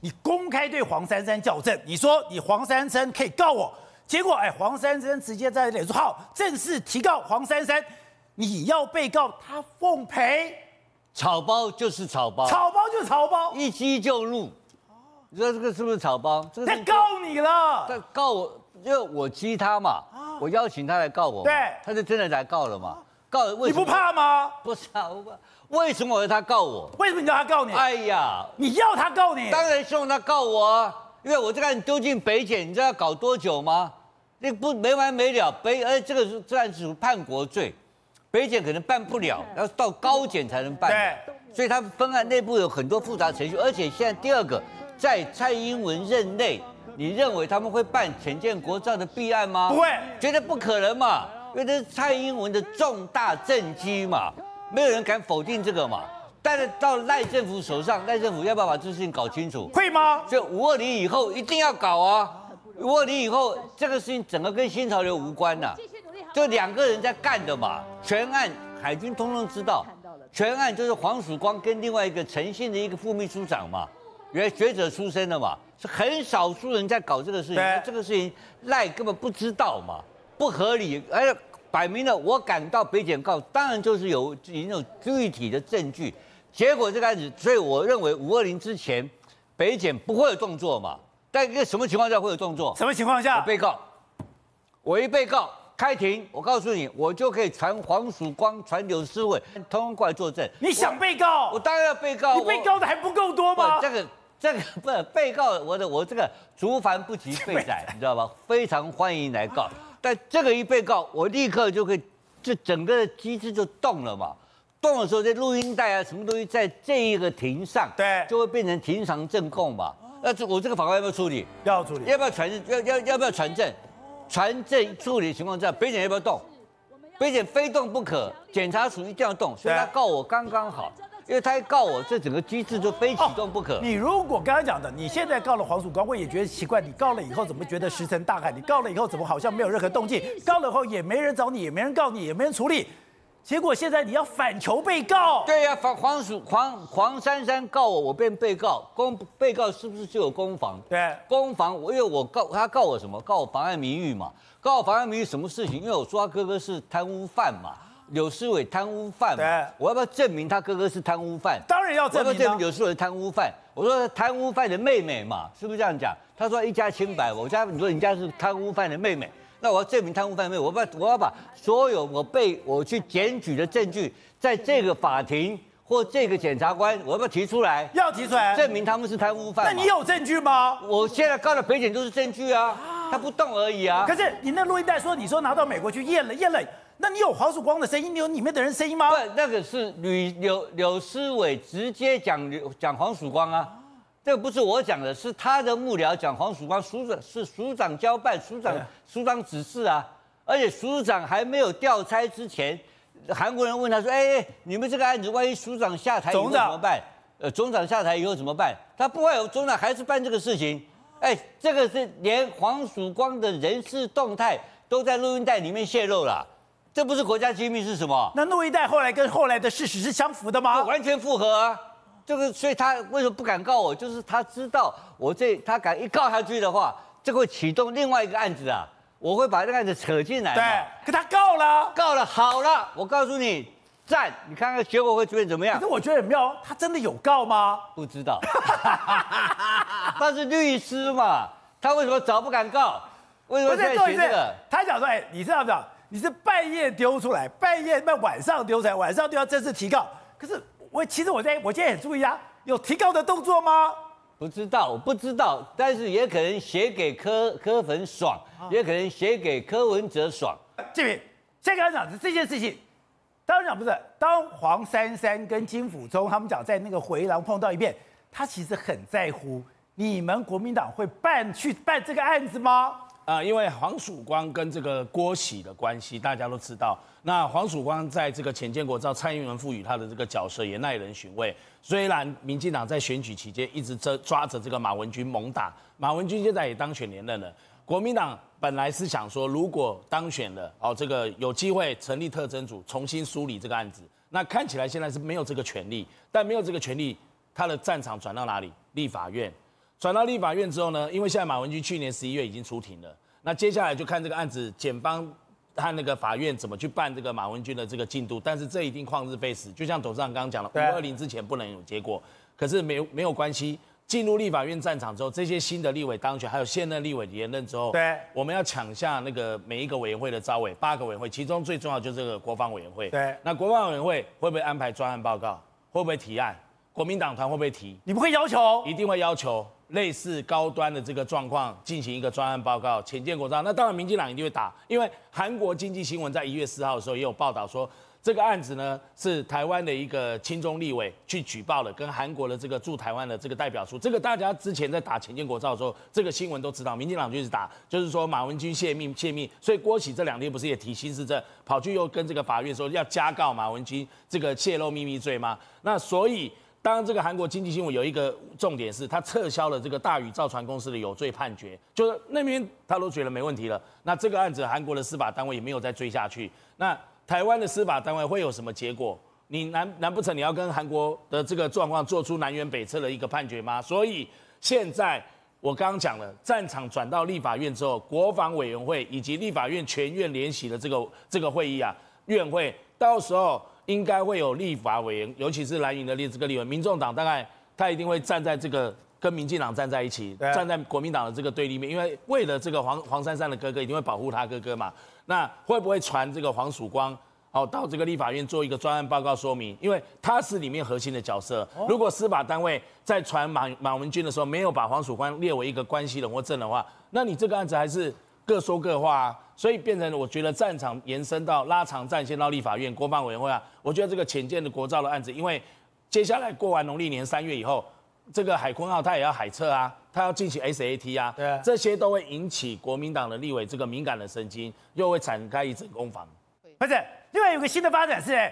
你公开对黄珊珊校正，你说你黄珊珊可以告我，结果哎，黄珊珊直接在脸书号正式提告黄珊珊，你要被告他奉陪，草包就是草包，草包就是草包，一击就入。你说这个是不是草包？这个他告你了，他告我，因为我激他嘛，我邀请他来告我，对，他就真的来告了嘛。告了？你不怕吗？不是啊，我为什么我要他告我？为什么你要他告你？哎呀，你要他告你？当然希望他告我啊，因为我这个案丢进北检，你知道要搞多久吗？那不没完没了。北而这个是这案子属叛国罪，北检可能办不了，要到高检才能办。对，所以他分案内部有很多复杂程序，而且现在第二个，在蔡英文任内，你认为他们会办陈建国造的弊案吗？不会，绝对不可能嘛。因为这是蔡英文的重大政绩嘛，没有人敢否定这个嘛。但是到赖政府手上，赖政府要不要把这事情搞清楚？会吗？就五二零以后一定要搞啊！五二零以后这个事情整个跟新潮流无关呐、啊，就两个人在干的嘛。全案海军通通知道，全案就是黄曙光跟另外一个诚信的一个副秘书长嘛，原来学者出身的嘛，是很少数人在搞这个事情。这个事情赖根本不知道嘛。不合理，而且摆明了，我敢到北检告，当然就是有已经有具体的证据。结果这个案子，所以我认为五二零之前，北检不会有动作嘛。但一个什么情况下会有动作？什么情况下？被告，我一被告开庭，我告诉你，我就可以传黄曙光、传柳思伟，通通过来作证。你想被告？我，我当然要被告。你被告的还不够多吗？这个。这个不是被告，我的我这个竹凡不及被宰，你知道吧？非常欢迎来告，但这个一被告，我立刻就可以，就整个机制就动了嘛。动的时候，这录音带啊，什么东西在这一个庭上，对，就会变成庭上证供嘛。那这我这个法官要不要处理？要处理。要不要传？要要要不要传证？传证处理的情况下，北检要不要动？北检非动不可，检察署一定要动，所以他告我刚刚好。因为他一告我，这整个机制就非启动不可。哦、你如果刚刚讲的，你现在告了黄曙光，我也觉得奇怪。你告了以后，怎么觉得石沉大海？你告了以后，怎么好像没有任何动静？告了以后也没人找你，也没人告你，也没人处理。结果现在你要反求被告。对呀、啊，黄黄鼠黄黄珊珊告我，我变被告。公被告是不是就有公房？对，公房。我因为我告他告我什么？告我妨碍名誉嘛。告我妨碍名誉什么事情？因为我说他哥哥是贪污犯嘛。柳思伟贪污犯，我要不要证明他哥哥是贪污犯？当然要证明。证明柳思伟是贪污犯？我说贪污犯的妹妹嘛，是不是这样讲？他说一家清白，我家你说人家是贪污犯的妹妹，那我要证明贪污犯的妹妹，我把我要把所有我被我去检举的证据，在这个法庭或这个检察官，我要不要提出来？要提出来，证明他们是贪污犯。那你有证据吗？我现在告的北检都是证据啊，他不动而已啊。可是你那录音带说，你说拿到美国去验了，验了。那你有黄曙光的声音？你有里面的人声音吗？不，那个是吕柳柳思伟直接讲讲黄曙光啊，这个不是我讲的，是他的幕僚讲黄曙光，署长是署长交办，署长署长指示啊，而且署长还没有调差之前，韩国人问他说：“哎哎，你们这个案子万一署长下台以后怎么办？呃，总长下台以后怎么办？”他不会有总长还是办这个事情，哎，这个是连黄曙光的人事动态都在录音带里面泄露了。这不是国家机密是什么？那录一带后来跟后来的事实是相符的吗？完全符合啊！这个，所以他为什么不敢告我？就是他知道我这，他敢一告下去的话，这会启动另外一个案子啊！我会把这个案子扯进来。对，可他告了，告了，好了，我告诉你，赞！你看看结果会变怎么样？可是我觉得很妙，他真的有告吗？不知道，他是律师嘛，他为什么早不敢告？为什么现在学这个？他想说，哎，你知道不知道？你是半夜丢出来，半夜那晚上丢出来，晚上就要正式提告。可是我其实我在我今天很注意啊，有提告的动作吗？不知道，我不知道，但是也可能写给柯柯粉爽，也可能写给柯文哲爽。这边先跟他讲这件事情，当然讲不是，当黄珊珊跟金溥聪他们讲在那个回廊碰到一遍，他其实很在乎你们国民党会办去办这个案子吗？啊、因为黄曙光跟这个郭喜的关系，大家都知道。那黄曙光在这个潜舰国造，蔡英文赋予他的这个角色也耐人寻味。虽然民进党在选举期间一直抓抓着这个马文君猛打，马文君现在也当选连任了。国民党本来是想说，如果当选了，哦，这个有机会成立特侦组，重新梳理这个案子。那看起来现在是没有这个权利，但没有这个权利，他的战场转到哪里？立法院。转到立法院之后呢，因为现在马文君去年十一月已经出庭了，那接下来就看这个案子检方和那个法院怎么去办这个马文君的这个进度，但是这一定旷日费时，就像董事长刚刚讲了，五二零之前不能有结果，可是没有没有关系。进入立法院战场之后，这些新的立委当选，还有现任立委连任之后，对，我们要抢下那个每一个委员会的招委，八个委员会，其中最重要就是这个国防委员会。对，那国防委员会会不会安排专案报告？会不会提案？国民党团会不会提？你不会要求？一定会要求类似高端的这个状况进行一个专案报告，潜舰国造。那当然，民进党一定会打，因为韩国经济新闻在一月四号的时候也有报道说。这个案子呢，是台湾的一个亲中立委去举报的，跟韩国的这个驻台湾的这个代表处。这个大家之前在打潜舰国造的时候，这个新闻都知道。民进党就是打，就是说马文君泄密泄密。所以郭玺这两天不是也提新事证，跑去又跟这个法院说要加告马文君这个泄露秘密罪吗？那所以当这个韩国经济新闻有一个重点是，他撤销了这个大宇造船公司的有罪判决，就是那边他都觉得没问题了。那这个案子韩国的司法单位也没有再追下去。那台湾的司法单位会有什么结果？你难难不成你要跟韩国的这个状况做出南辕北辙的一个判决吗？所以现在我刚刚讲了，战场转到立法院之后，国防委员会以及立法院全院联席的这个这个会议啊，院会到时候应该会有立法委员，尤其是蓝营的这个立委，民众党大概他一定会站在这个跟民进党站在一起，站在国民党的这个对立面，因为为了这个黄黄珊珊的哥哥，一定会保护他哥哥嘛。那会不会传这个黄曙光，哦，到这个立法院做一个专案报告说明？因为他是里面核心的角色。如果司法单位在传马马文君的时候没有把黄曙光列为一个关系人或证的话，那你这个案子还是各说各话啊。所以变成我觉得战场延伸到拉长战线到立法院国防委员会啊，我觉得这个浅见的国造的案子，因为接下来过完农历年三月以后，这个海坤号它也要海测啊。他要进行 SAT 啊，对啊，这些都会引起国民党的立委这个敏感的神经，又会展开一阵攻防。不是，另外有个新的发展是，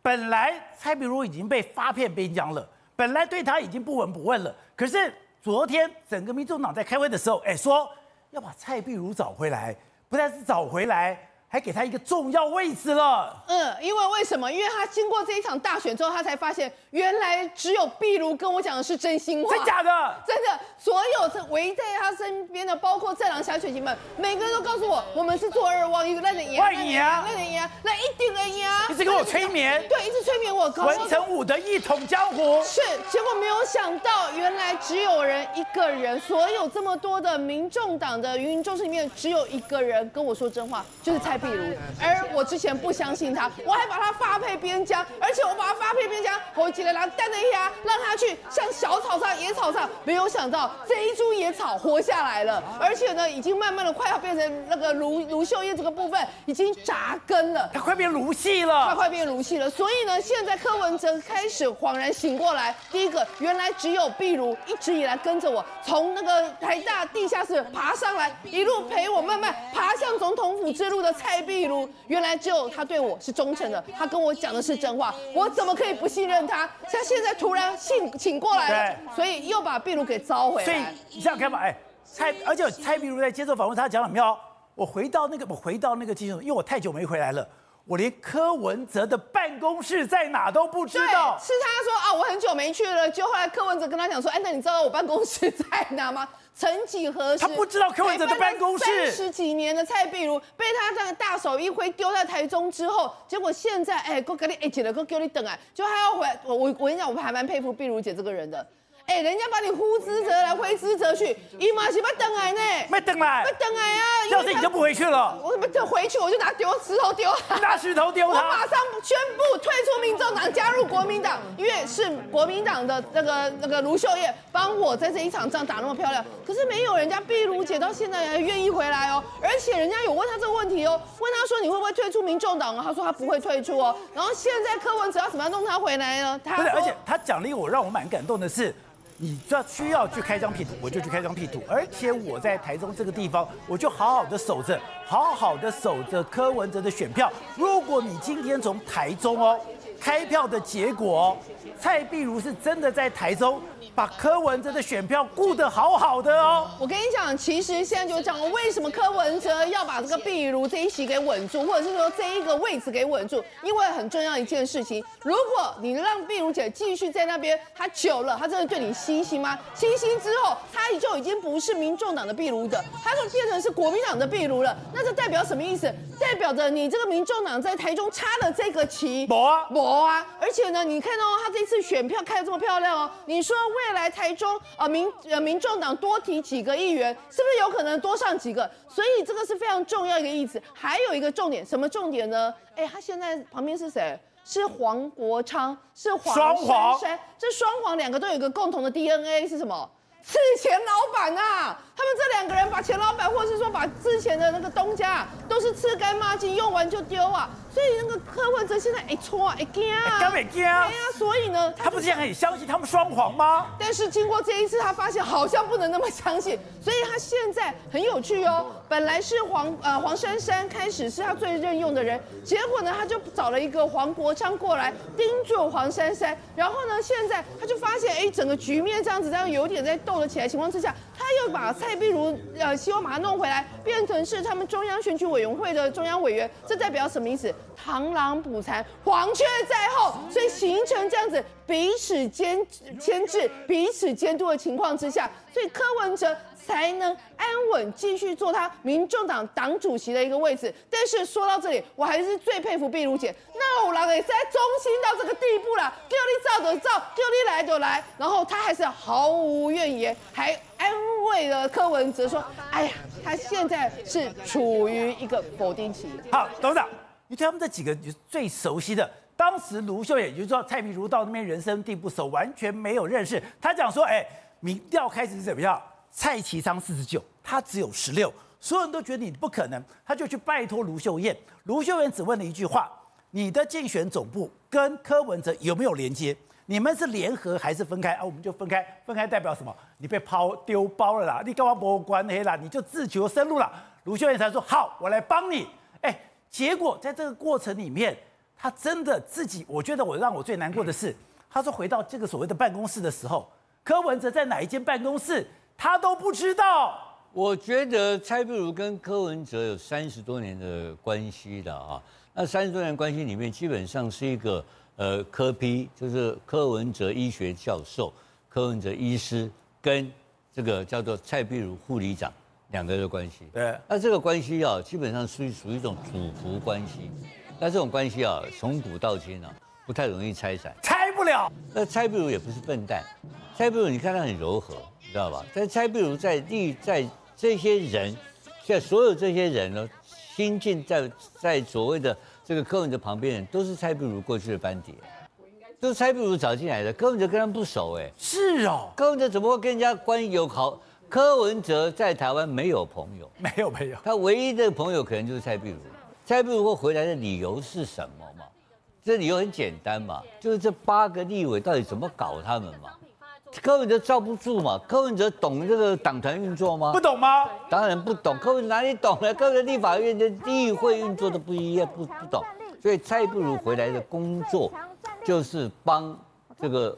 本来蔡壁如已经被发配边疆了，本来对他已经不闻不问了。可是昨天整个民众党在开会的时候，哎，说要把蔡壁如找回来，不但是找回来。还给他一个重要位置了。嗯，因为为什么？因为他经过这一场大选之后，他才发现原来只有壁如跟我讲的是真心话。真假的？真的。所有这围在他身边的，包括战狼小犬型们，每个人都告诉我，我们是做二望，一个烂人赢，坏你啊，烂人赢，那一定能赢啊！一直给我催眠，对，一直催眠我。文成武的一统江湖。是，结果没有想到，原来只有人一个人，所有这么多的民众党的芸芸众生里面，只有一个人跟我说真话，就是蔡壁炉。而我之前不相信他，我还把他发配边疆，而且我把他发配边疆，我几个人带着一下，让他去像小草上、野草上，没有想到这一株野草活下来了，而且呢，已经慢慢的快要变成那个卢卢秀燕这个部分已经扎根了，他快变卢系了，他快变卢系了。所以呢，现在柯文哲开始恍然醒过来，第一个，原来只有壁炉一直以来跟着我，从那个台大地下室爬上来，一路陪我慢慢爬向总统府之路的蔡壁如。原来只有他对我是忠诚的，他跟我讲的是真话，我怎么可以不信任他？他现在突然醒醒过来了，所以又把壁如给召回来。所以你这样看吧，哎，蔡，而且蔡壁如在接受访问，他讲了没有？我回到那个，我回到那个机场，因为我太久没回来了，我连柯文哲的办公室在哪都不知道。是他说啊，我很久没去了，就后来柯文哲跟他讲说，哎，那你知道我办公室在哪吗？曾几何时，他不知道柯文哲的办公室。三十几年的蔡壁如被他这样大手一挥丢在台中之后，结果现在哎，给你哎姐了，给给你等啊，就还要回来。我我我跟你讲，我还蛮佩服壁如姐这个人的。哎，人家把你呼之则来，挥之则去，伊妈是要等来呢，没等来，没等来啊！要是你就不回去了，我不等回去，我就拿丢石头丢他，拿石头丢他。我马上宣布退出民众党，加入国民党，因为是国民党的那个那个卢秀燕帮我在这一场仗打那么漂亮，可是没有人家碧如姐到现在还愿意回来哦，而且人家有问他这个问题哦，问他说你会不会退出民众党啊？他说他不会退出哦。然后现在柯文哲要怎么样弄他回来呢？他不是，而且他讲了一个我让我蛮感动的是。你这需要去开张辟土，我就去开张辟土。而且我在台中这个地方，我就好好的守着，好好的守着柯文哲的选票。如果你今天从台中哦，开票的结果，蔡碧如是真的在台中把柯文哲的选票顾得好好的哦。我跟你讲，其实现在就讲为什么柯文哲要把这个壁如这一席给稳住，或者是说这一个位置给稳住，因为很重要一件事情，如果你让壁如姐继续在那边，她久了，她真的对你心心吗？心心之后，她就已经不是民众党的壁如的，她就变成是国民党的壁如了。那这代表什么意思？代表着你这个民众党在台中插了这个旗。博啊！而且呢，你看到他这次选票开的这么漂亮哦，你说未来台中啊民呃民众党多提几个议员，是不是有可能多上几个？所以这个是非常重要一个意思。还有一个重点，什么重点呢？哎，他现在旁边是谁？是黄国昌，是黄珊珊。双黄。这双黄两个都有一个共同的 DNA 是什么？吃钱老板啊！他们这两个人把钱老板，或者是说把之前的那个东家啊，都是吃干抹净，用完就丢啊。所以那个柯文哲现在一错啊，一惊啊，干没惊啊？所以呢，他不是很相信他们双簧吗？但是经过这一次，他发现好像不能那么相信，所以他现在很有趣哦。本来是黄呃黄珊珊开始是他最任用的人，结果呢，他就找了一个黄国昌过来盯住黄珊珊，然后呢，现在他就发现哎，整个局面这样子这样有点在斗了起来情况之下，他又把蔡碧如呃希望把他弄回来，变成是他们中央选举委员会的中央委员，这代表什么意思？螳螂捕蝉，黄雀在后，所以形成这样子彼此监牵制、彼此监督的情况之下，所以柯文哲才能安稳继续做他民众党党主席的一个位置。但是说到这里，我还是最佩服壁如姐，那我老也是在忠心到这个地步了，叫你照就照，叫你来就来，然后他还是毫无怨言，还安慰了柯文哲说：“哎呀，他现在是处于一个否定期。”好，董事长。你对他们这几个就是最熟悉的，当时卢秀，也就是说蔡壁如到那边人生地不熟，完全没有认识。他讲说，哎，民调开始是怎么样？蔡其昌四十九，他只有十六，所有人都觉得你不可能，他就去拜托卢秀燕。卢秀燕只问了一句话：你的竞选总部跟柯文哲有没有连接？你们是联合还是分开？啊，我们就分开，分开代表什么？你被抛丢包了啦，你干嘛不关黑啦？你就自求生路了。卢秀燕才说好，我来帮你。哎。结果在这个过程里面，他真的自己，我觉得我让我最难过的是，他说回到这个所谓的办公室的时候，柯文哲在哪一间办公室，他都不知道。我觉得蔡壁如跟柯文哲有三十多年的关系的啊，那三十多年关系里面，基本上是一个呃柯批就是柯文哲医学教授，柯文哲医师跟这个叫做蔡壁如护理长。两个人的关系，对，那这个关系啊，基本上属于属于一种主仆关系。那这种关系啊，从古到今啊，不太容易拆散，拆不了。那蔡壁如也不是笨蛋，蔡壁如你看他很柔和，你知道吧？但蔡壁如在立在这些人，现在所有这些人呢，新进在在所谓的这个柯文哲旁边人，都是蔡壁如过去的班底，都是蔡壁如找进来的。柯文哲跟他们不熟哎，是哦，柯文哲怎么会跟人家关系友好？柯文哲在台湾没有朋友，没有没有，他唯一的朋友可能就是蔡壁如。蔡壁如会回来的理由是什么嘛？这理由很简单嘛，就是这八个立委到底怎么搞他们嘛？柯文哲罩不住嘛？柯文哲懂这个党团运作吗？不懂吗？当然不懂。柯文哲哪里懂呢？柯文哲立法院的议会运作都不一样，不不懂。所以蔡不如回来的工作就是帮这个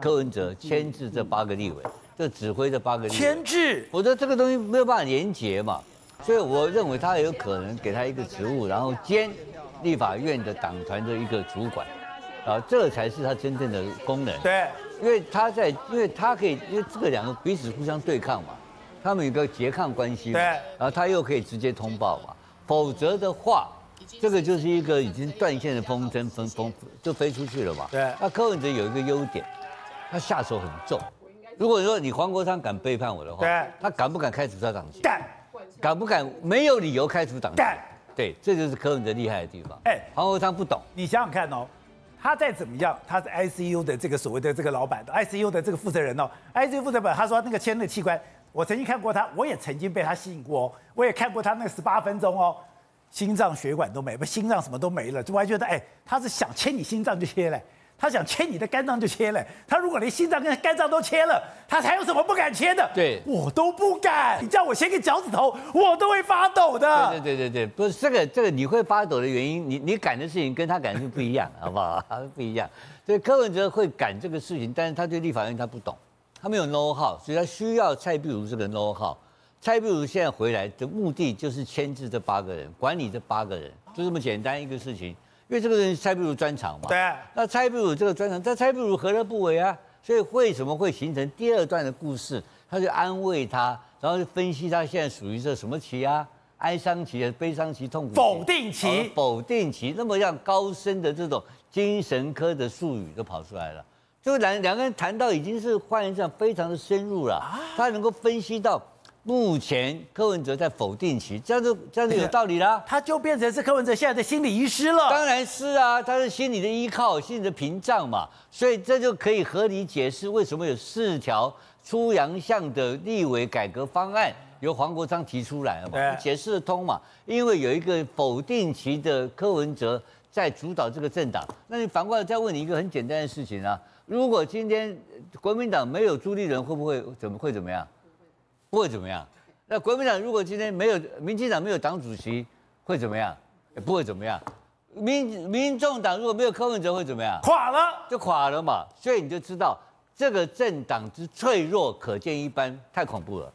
柯文哲牵制这八个立委。就指挥这八个立委牵制，我觉得这个东西没有办法连结嘛，所以我认为他有可能给他一个职务，然后兼立法院的党团的一个主管，啊，这才是他真正的功能。对，因为他在，因为他可以，因为这个两个彼此互相对抗嘛，他们有个拮抗关系。对，然后他又可以直接通报嘛，否则的话，这个就是一个已经断线的风筝，风风就飞出去了嘛。对，那柯文哲有一个优点，他下手很重。如果说你黄国昌敢背叛我的话，对，他敢不敢开除他党籍？敢，敢不敢没有理由开除党籍？敢，对，这就是柯文哲厉害的地方。哎，黄国昌不懂，你想想看哦，他再怎么样，他是 ICU 的这个所谓的这个老板，ICU 的这个负责人哦，ICU 负责人，他说那个签的器官，我曾经看过他，我也曾经被他吸引过哦，我也看过他那十八分钟哦，心脏血管都没，不心脏什么都没了，就我还觉得哎，他是想切你心脏就切嘞。他想切你的肝脏就切了。他如果连心脏跟肝脏都切了，他还有什么不敢切的？对，我都不敢。你叫我切个脚趾头，我都会发抖的。对对对对对，不是这个这个你会发抖的原因，你你敢的事情跟他敢的事情不一样，好不好？不一样。所以柯文哲会敢这个事情，但是他对立法院他不懂，他没有 know how，所以他需要蔡壁如这个 know how。蔡壁如现在回来的目的就是牵制这八个人，管理这八个人，就这么简单一个事情。因为这个人是蔡壁如专长嘛，对。那蔡壁如这个专长，在蔡壁如何乐不为啊？所以为什么会形成第二段的故事？他就安慰他，然后就分析他现在属于这什么期啊？哀伤期、悲伤期、痛苦期、否定期、否定期。那么样高深的这种精神科的术语都跑出来了。就两两个人谈到已经是换言之非常的深入了，他能够分析到。目前柯文哲在否定期，这样子这样子有道理啦。他就变成是柯文哲现在的心理医师了。当然是啊，他是心理的依靠，心理的屏障嘛。所以这就可以合理解释为什么有四条出洋相的立委改革方案由黄国昌提出来了嘛，解释得通嘛。因为有一个否定期的柯文哲在主导这个政党。那你反过来再问你一个很简单的事情啊：如果今天国民党没有朱立伦，会不会怎么会怎么样？不会怎么样？那国民党如果今天没有民进党没有党主席，会怎么样？也不会怎么样。民民众党如果没有柯文哲，会怎么样？垮了，就垮了嘛。所以你就知道这个政党之脆弱，可见一斑，太恐怖了。